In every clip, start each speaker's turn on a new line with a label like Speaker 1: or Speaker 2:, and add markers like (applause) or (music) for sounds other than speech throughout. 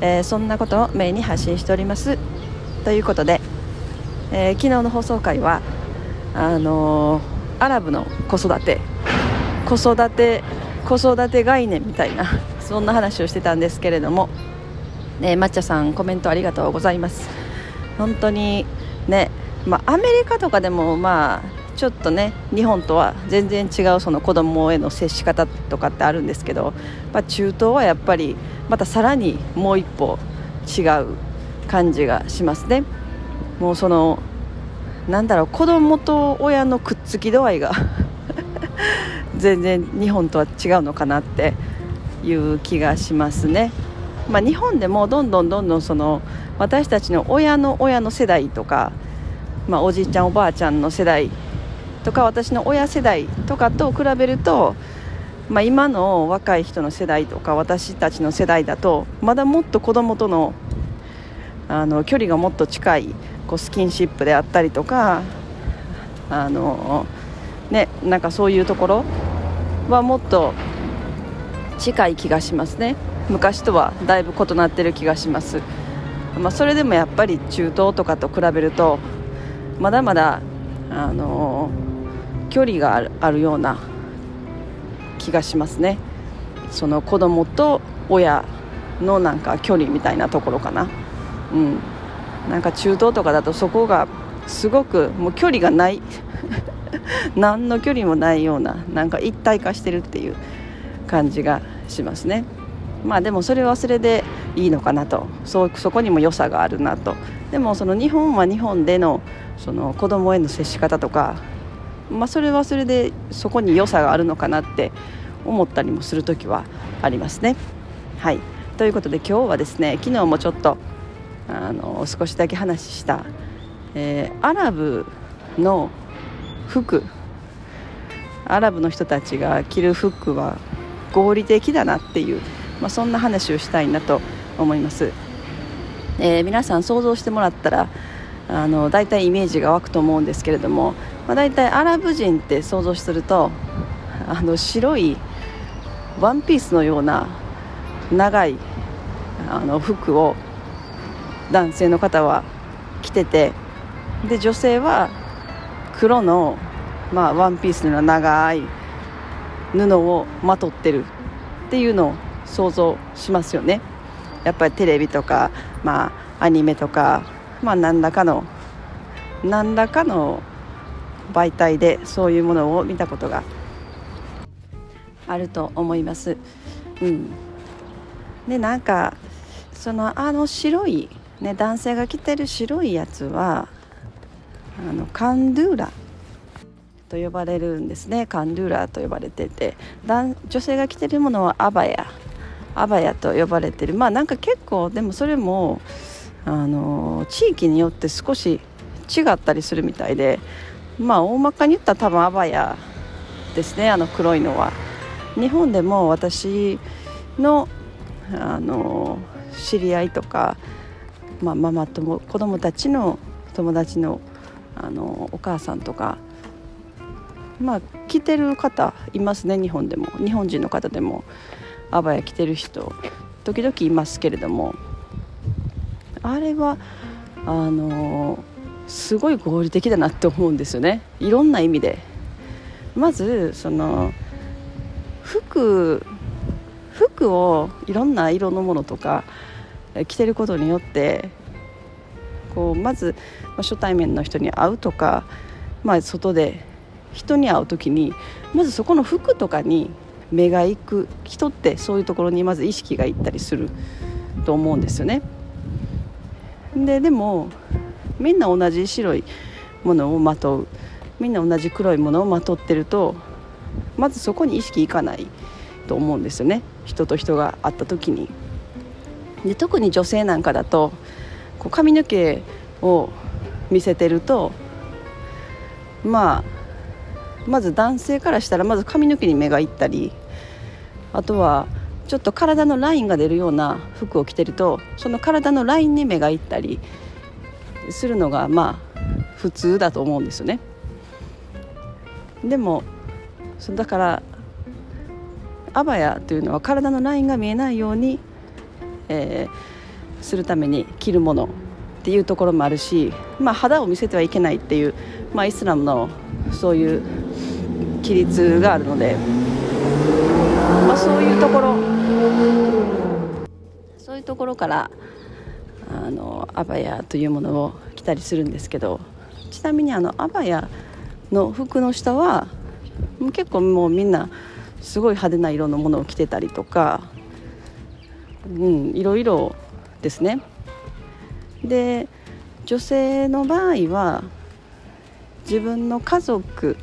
Speaker 1: えー、そんなことをメインに発信しております。ということで、えー、昨日の放送回はあのー、アラブの子育て子育て子育て概念みたいなそんな話をしてたんですけれども、ね、抹茶さんコメントありがとうございます。本当にね、まあ、アメリカとかでもまあちょっとね日本とは全然違うその子供への接し方とかってあるんですけど、まあ、中東はやっぱりまたさらにもう一歩違う感じがしますね。もうそのなんだろう子供と親のくっつき度合いが (laughs) 全然日本とは違うのかなっていう気がしますね、まあ、日本でもどんどんどんどんその私たちの親の親の世代とか、まあ、おじいちゃんおばあちゃんの世代とか私の親世代とかと比べると、まあ、今の若い人の世代とか私たちの世代だとまだもっと子供とのあの距離がもっと近いこうスキンシップであったりとかあの、ね、なんかそういうところはもっと近い気がしますね。昔とはだいぶ異なってる気がします、まあ、それでもやっぱり中東とかと比べるとまだまだあの距離があるあるような気がしますね。その子供と親のなんか距離みたいなところかな。うん。なんか中東とかだとそこがすごくもう距離がない。(laughs) 何の距離もないようななんか一体化してるっていう感じがしますね。まあでもそれはそれでいいのかなと。そそこにも良さがあるなと。でもその日本は日本でのその子供への接し方とかまあ、それはそれでそこに良さがあるのかなって思ったりもする時はありますね。はい。ということで今日はですね昨日もちょっとあの少しだけ話した、えー、アラブの服。アラブの人たちが着る服は合理的だなっていう、まあ、そんな話をしたいなと思います、えー、皆さん想像してもらったらあの大体イメージが湧くと思うんですけれどもまあ、大体アラブ人って想像するとあの白いワンピースのような長いあの服を男性の方は着ててで女性は黒の、まあ、ワンピースのような長い布をまとってるっていうのを想像しますよね。やっぱりテレビとか、まあ、アニメとか、まあ、何らかの何らかの媒体でそういうものを見たことがあると思います。うん、でなんかそのあの白い、ね、男性が着てる白いやつはあのカンドゥーラと呼ばれるんですね。カンドゥーラと呼ばれてて。女性が着てるものはアバヤ。アバヤと呼ばれてる。まあなんか結構でもそれもあの地域によって少し違ったりするみたいでまあ大まかに言ったら多分アバヤですねあの黒いのは。日本でも私のあの知り合いとか、まあ、ママ友子供たちの友達のあのお母さんとかまあ着てる方いますね日本でも。日本人の方でも。アバヤ着てる人時々いますけれども。あれはあのすごい合理的だなって思うんですよねいろんな意味でまずその服服をいろんな色のものとか着てることによってこうまず初対面の人に会うとか、まあ、外で人に会う時にまずそこの服とかに目が行く人ってそういうところにまず意識がいったりすると思うんですよね。ででもみんな同じ白いものをまとう。みんな同じ黒いものをまとってるとまずそこに意識いかない。と思うんですよね。人と人が会った時に。で特に女性なんかだとこう髪の毛を見せてるとまあまず男性からしたらまず髪の毛に目がいったりあとはちょっと体のラインが出るような服を着てるとその体のラインに目がいったりするのがまあ普通だと思うんですよね。でもだからアバヤというのは体のラインが見えないように、えー、するために着るものっていうところもあるし、まあ、肌を見せてはいけないっていう、まあ、イスラムのそういう規律があるので、まあ、そういうところところからあのアバヤというものを着たりするんですけどちなみにあのアバヤの服の下は結構もうみんなすごい派手な色のものを着てたりとか、うん、いろいろですね。で女性の場合は自分の家族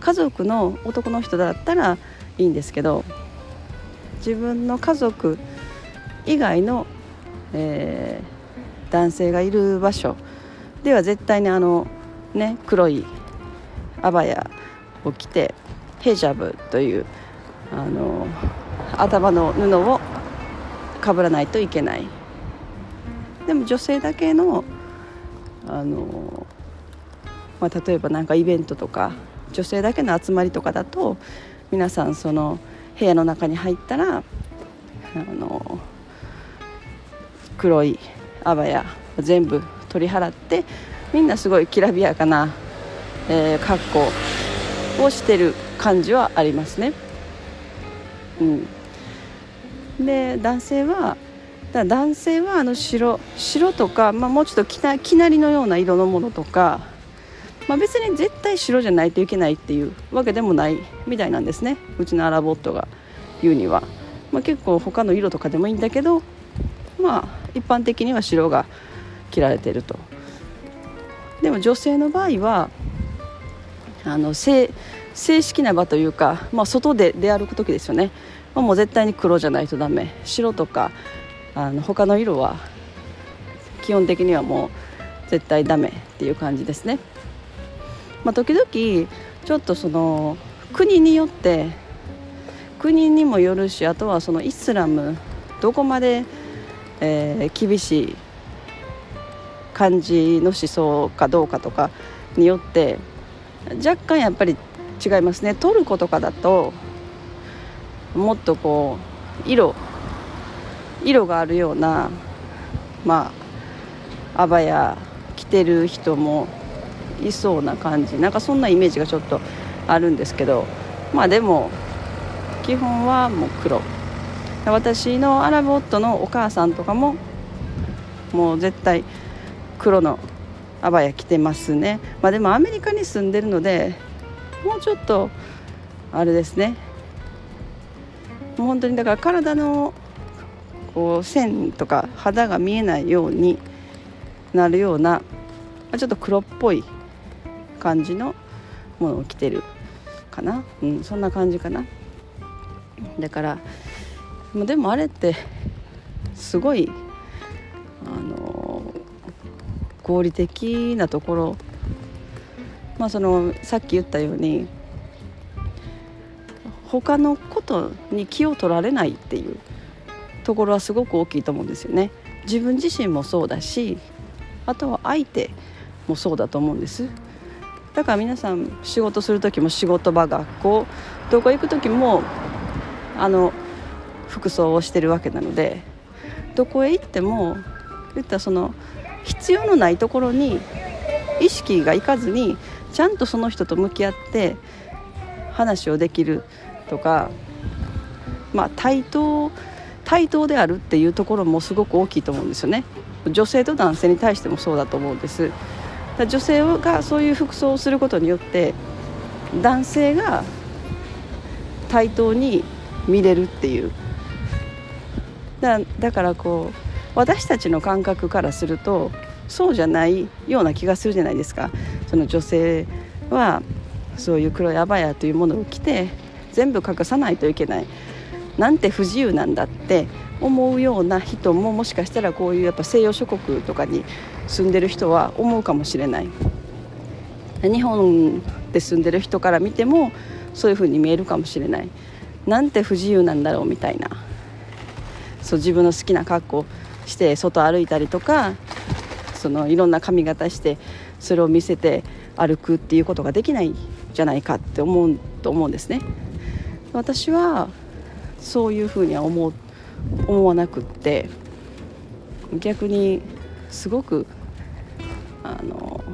Speaker 1: 家族の男の人だったらいいんですけど自分の家族以外の、えー、男性がいる場所。では絶対にあの、ね、黒いアバヤを着てヘジャブというあの頭の布をかぶらないといけない。でも女性だけのあの、まあ、例えば何かイベントとか女性だけの集まりとかだと皆さんその部屋の中に入ったらあの黒いあばや全部取り払ってみんなすごいきらびやかな、えー、格好をしてる感じはありますね。うん、で男性はだ男性はあの白白とか、まあ、もうちょっときなきなりのような色のものとか、まあ、別に絶対白じゃないといけないっていうわけでもないみたいなんですね。うちのアラボットが言うには、まあ、結構他の色とかでもいいんだけどまあ一般的には白が着られてると。でも女性の場合はあの正式な場というか、まあ、外で出歩く時ですよね、まあ、もう絶対に黒じゃないとダメ。白とかあの他の色は基本的にはもう絶対ダメっていう感じですね、まあ、時々ちょっとその国によって国にもよるしあとはそのイスラムどこまで、えー、厳しい感じの思想かどうかとかによって若干やっぱり違いますね。トルコとかだともっとこう色色があるようなまあアバヤ着てる人もいそうな感じ。なんかそんなイメージがちょっとあるんですけどまあでも基本はもう黒。私のアラブ夫のお母さんとかももう絶対黒のアバヤ着てますね。まあでもアメリカに住んでるのでもうちょっとあれですね。もう本当にだから体のこう線とか肌が見えないようになるようなちょっと黒っぽい感じのものを着てるかな、うん、そんな感じかな。だからでもあれってすごいあの合理的なところ。まあそのさっき言ったように他のことに気を取られないっていうところはすごく大きいと思うんですよね。自分自身もそうだしあとは相手もそうだと思うんです。だから皆さん仕事する時も仕事場学校どこ行く時もあの服装をしてるわけなのでどこへ行っても言ったらその必要のないところに意識がいかずにちゃんとその人と向き合って話をできるとかまあ対等対等であるっていうところもすごく大きいと思うんですよね。女性と男性に対してもそうだと思うんです。女性がそういう服装をすることによって男性が対等に見れるっていうだだからこう私たちの感覚からするとそうじゃないような気がするじゃないですか。その女性はそういう黒いアバヤというものを着て全部隠さないといけない。なんて不自由なんだって思うような人ももしかしたらこういうやっぱ西洋諸国とかに住んでる人は思うかもしれない。日本で住んでる人から見てもそういう風に見えるかもしれない。なんて不自由なんだろうみたいな。そう自分の好きな格好して外歩いたりとかそのいろんな髪型してそれを見せて歩くっていうことができないんじゃないかって思うと思うんですね。私はそういうふうには思思わなくって逆にすごくあの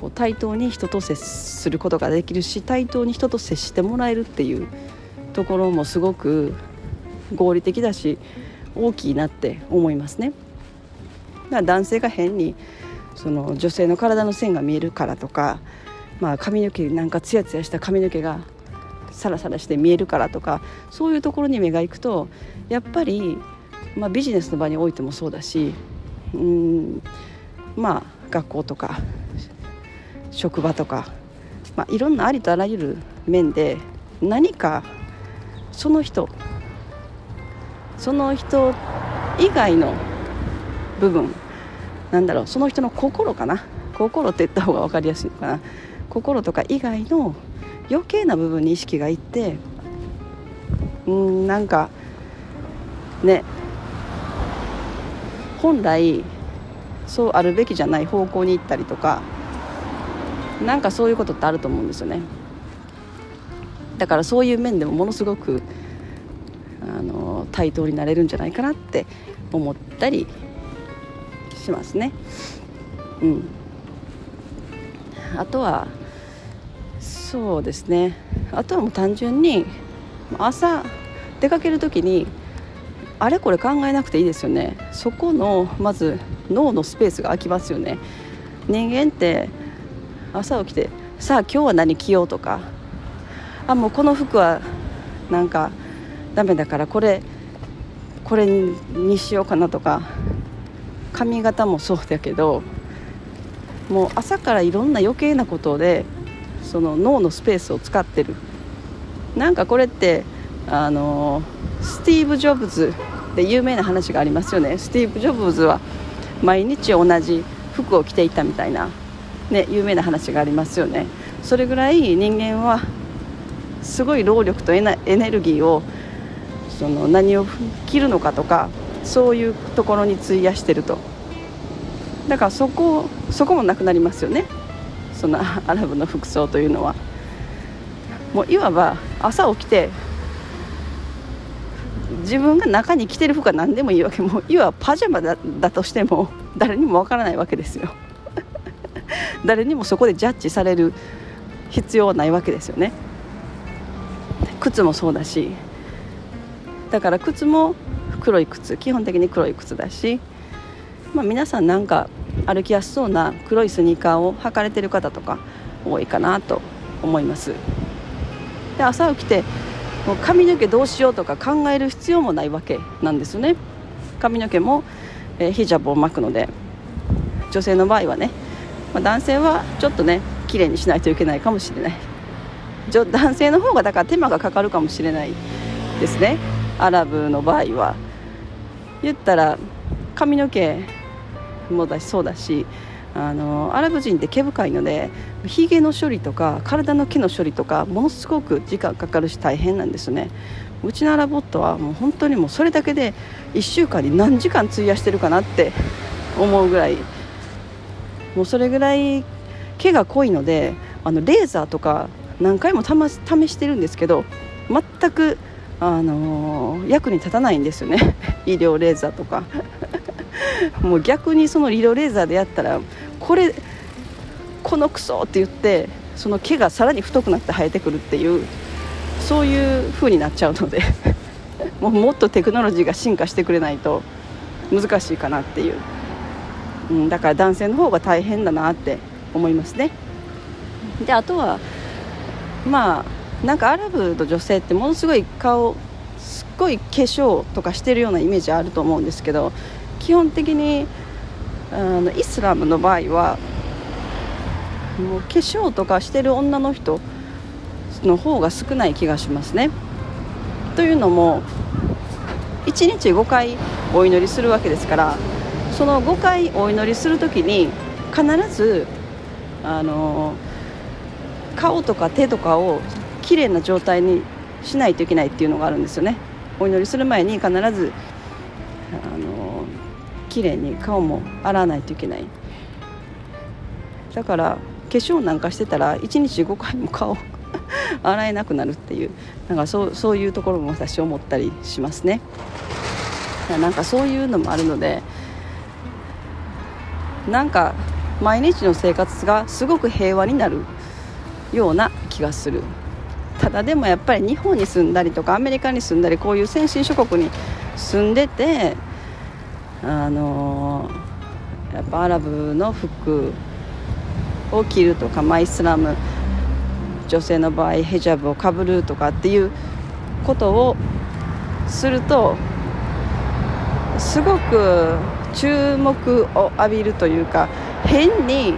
Speaker 1: こう対等に人と接することができるし対等に人と接してもらえるっていうところもすごく合理的だし大きいなって思いますね。だから男性が変にその女性の体の線が見えるからとか、まあ、髪の毛なんかツヤツヤした髪の毛がサラサラして見えるからとかそういうところに目が行くとやっぱり、まあ、ビジネスの場においてもそうだしうんまあ学校とか職場とか、まあ、いろんなありとあらゆる面で何かその人その人以外の部分なんだろうその人の心かな？心って言った方が分かりやすいのかな？心とか以外の余計な部分に意識がいってうんなんかね本来そうあるべきじゃない方向に行ったりとかなんかそういうことってあると思うんですよね。だからそういう面でもものすごく対等になれるんじゃないかなって思ったりしますね。うん、あとはそうですね。あとはもう単純に朝出かける時にあれこれ考えなくていいですよね。そこのまず脳のスペースが空きますよね。人間って朝起きてさあ今日は何着ようとか。あもうこの服はなんかダメだからこれこれにしようかなとか。髪型もそうだけどもう朝からいろんな余計なことでその脳のスペースを使ってる。なんかこれってあのスティーブ・ジョブズで有名な話がありますよね。スティーブ・ジョブズは毎日同じ服を着ていたみたいな、ね、有名な話がありますよね。それぐらい人間はすごい労力とエネルギーをその何を着るのかとかそういうところに費やしてると。だからそこそこもなくなりますよね。その (laughs) アラブの服装というのは。もういわば朝起きて自分が中に着てる服は何でもいいわけ。もういわばパジャマだだとしても誰にもわからないわけですよ。(laughs) 誰にもそこでジャッジされる必要はないわけですよね。靴もそうだしだから靴も黒い靴基本的に黒い靴だし、まあ、皆さんなんか歩きやすそうな黒いスニーカーを履かれてる方とか多いかなと思います。で朝起きてもう髪の毛どうしようとか考える必要もないわけなんですね。髪の毛も、えー、ヒジャブを巻くので女性の場合はね、まあ、男性はちょっとね綺麗にしないといけないかもしれない。男性の方がだから手間がかかるかもしれないですね。アラブの場合は言ったら髪の毛もだしそうだしあのアラブ人って毛深いのでひげの処理とか体の毛の処理とかものすごく時間かかるし大変なんですね。うちのアラボットはもう本当にもうそれだけで1週間に何時間費やしてるかなって思うぐらい。もうそれぐらい毛が濃いのであのレーザーとか何回も試してるんですけど全くあの、役に立たないんですよね。(laughs) 医療レーザーとか。(laughs) もう逆にその医療レーザーでやったらこれこのクソって言ってその毛がさらに太くなって生えてくるっていうそういう風になっちゃうので。(laughs) もうもっとテクノロジーが進化してくれないと難しいかなっていう、うん、だから男性の方が大変だなって思いますね。であとはまあなんかアラブの女性ってものすごい顔すっごい化粧とかしてるようなイメージあると思うんですけど基本的にあのイスラムの場合はもう化粧とかしてる女の人の方が少ない気がしますね。というのも1日5回お祈りするわけですからその5回お祈りする時に必ずあの顔とか手とかをきれいな状態にしないといけないっていうのがあるんですよね。お祈りする前に必ずあのきれいに顔も洗わないといけない。だから化粧なんかしてたら1日5回も顔 (laughs) 洗えなくなるっていう。なんかそうそういうところも私思ったりしますね。なんかそういうのもあるのでなんか毎日の生活がすごく平和になるような気がする。だ。でもやっぱり日本に住んだりとかアメリカに住んだりこういう先進諸国に住んでてあのやっぱアラブの服を着るとか、まあ、イスラム女性の場合ヘジャブをかぶるとかっていうことをするとすごく注目を浴びるというか変に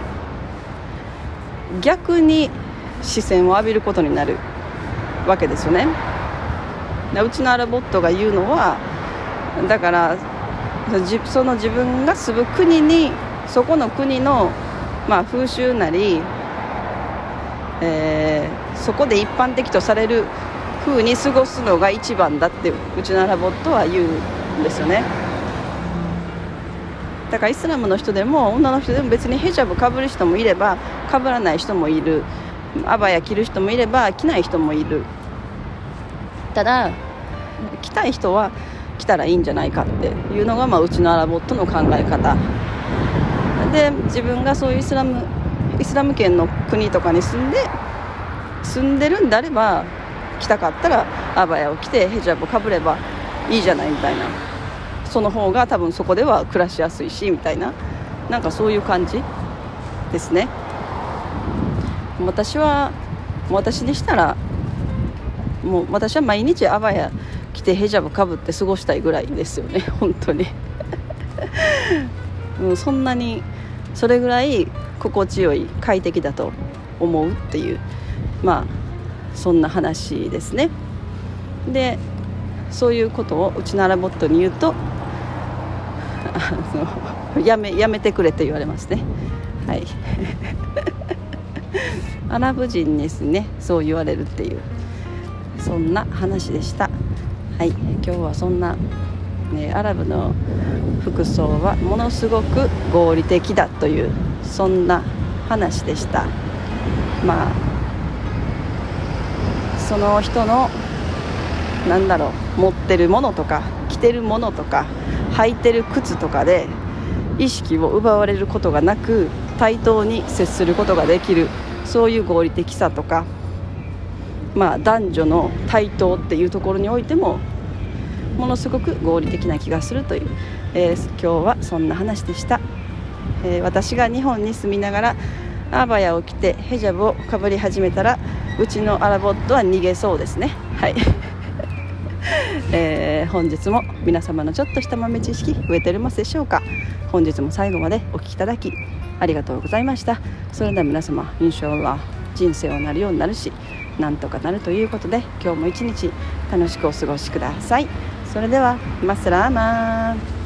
Speaker 1: 逆に視線を浴びることになる。わけですよね。うちのアラボットが言うのはだからその自分が住む国にそこの国の、まあ、風習なり、えー、そこで一般的とされる風に過ごすのが一番だってうちのアラボットは言うんですよね。だからイスラムの人でも女の人でも別にヘジャブかぶる人もいればかぶらない人もいる。アバヤ着る人もいれば着ない人もいる。ただ着たい人は来たらいいんじゃないかっていうのが、まあ、うちのアラボットの考え方。で自分がそういうイスラムイスラム圏の国とかに住んで住んでるんであれば来たかったらアバヤを着てヘジャブをかぶればいいじゃないみたいな。その方が多分そこでは暮らしやすいしみたいな。なんかそういう感じですね。私は私にしたらもう私は毎日アバヤ着てヘジャブかぶって過ごしたいぐらいですよね (laughs) 本当に。(laughs) うん、そんなにそれぐらい心地よい快適だと思うっていうまあそんな話ですね。でそういうことをうちのアラボットに言うとあのやめやめてくれと言われますね。はい。アラブ人ですね。そう言われるっていう。そんな話でした。はい。今日はそんな、ね、アラブの服装はものすごく合理的だというそんな話でした。まあその人のなんだろう持ってるものとか着てるものとか履いてる靴とかで意識を奪われることがなく対等に接することができるそういう合理的さとかまあ、男女の対等っていうところにおいてもものすごく合理的な気がするという、えー、今日はそんな話でした、えー、私が日本に住みながらアバヤを着てヘジャブをかぶり始めたらうちのアラボットは逃げそうですね。はい、(laughs) えー、本日も皆様のちょっとした豆知識増えておりますでしょうか。本日も最後までお聴きいただきありがとうございました。それでは皆様印象は人生はなるようになるしなんとかなるということで今日も一日楽しくお過ごしください。それではマスラーマン。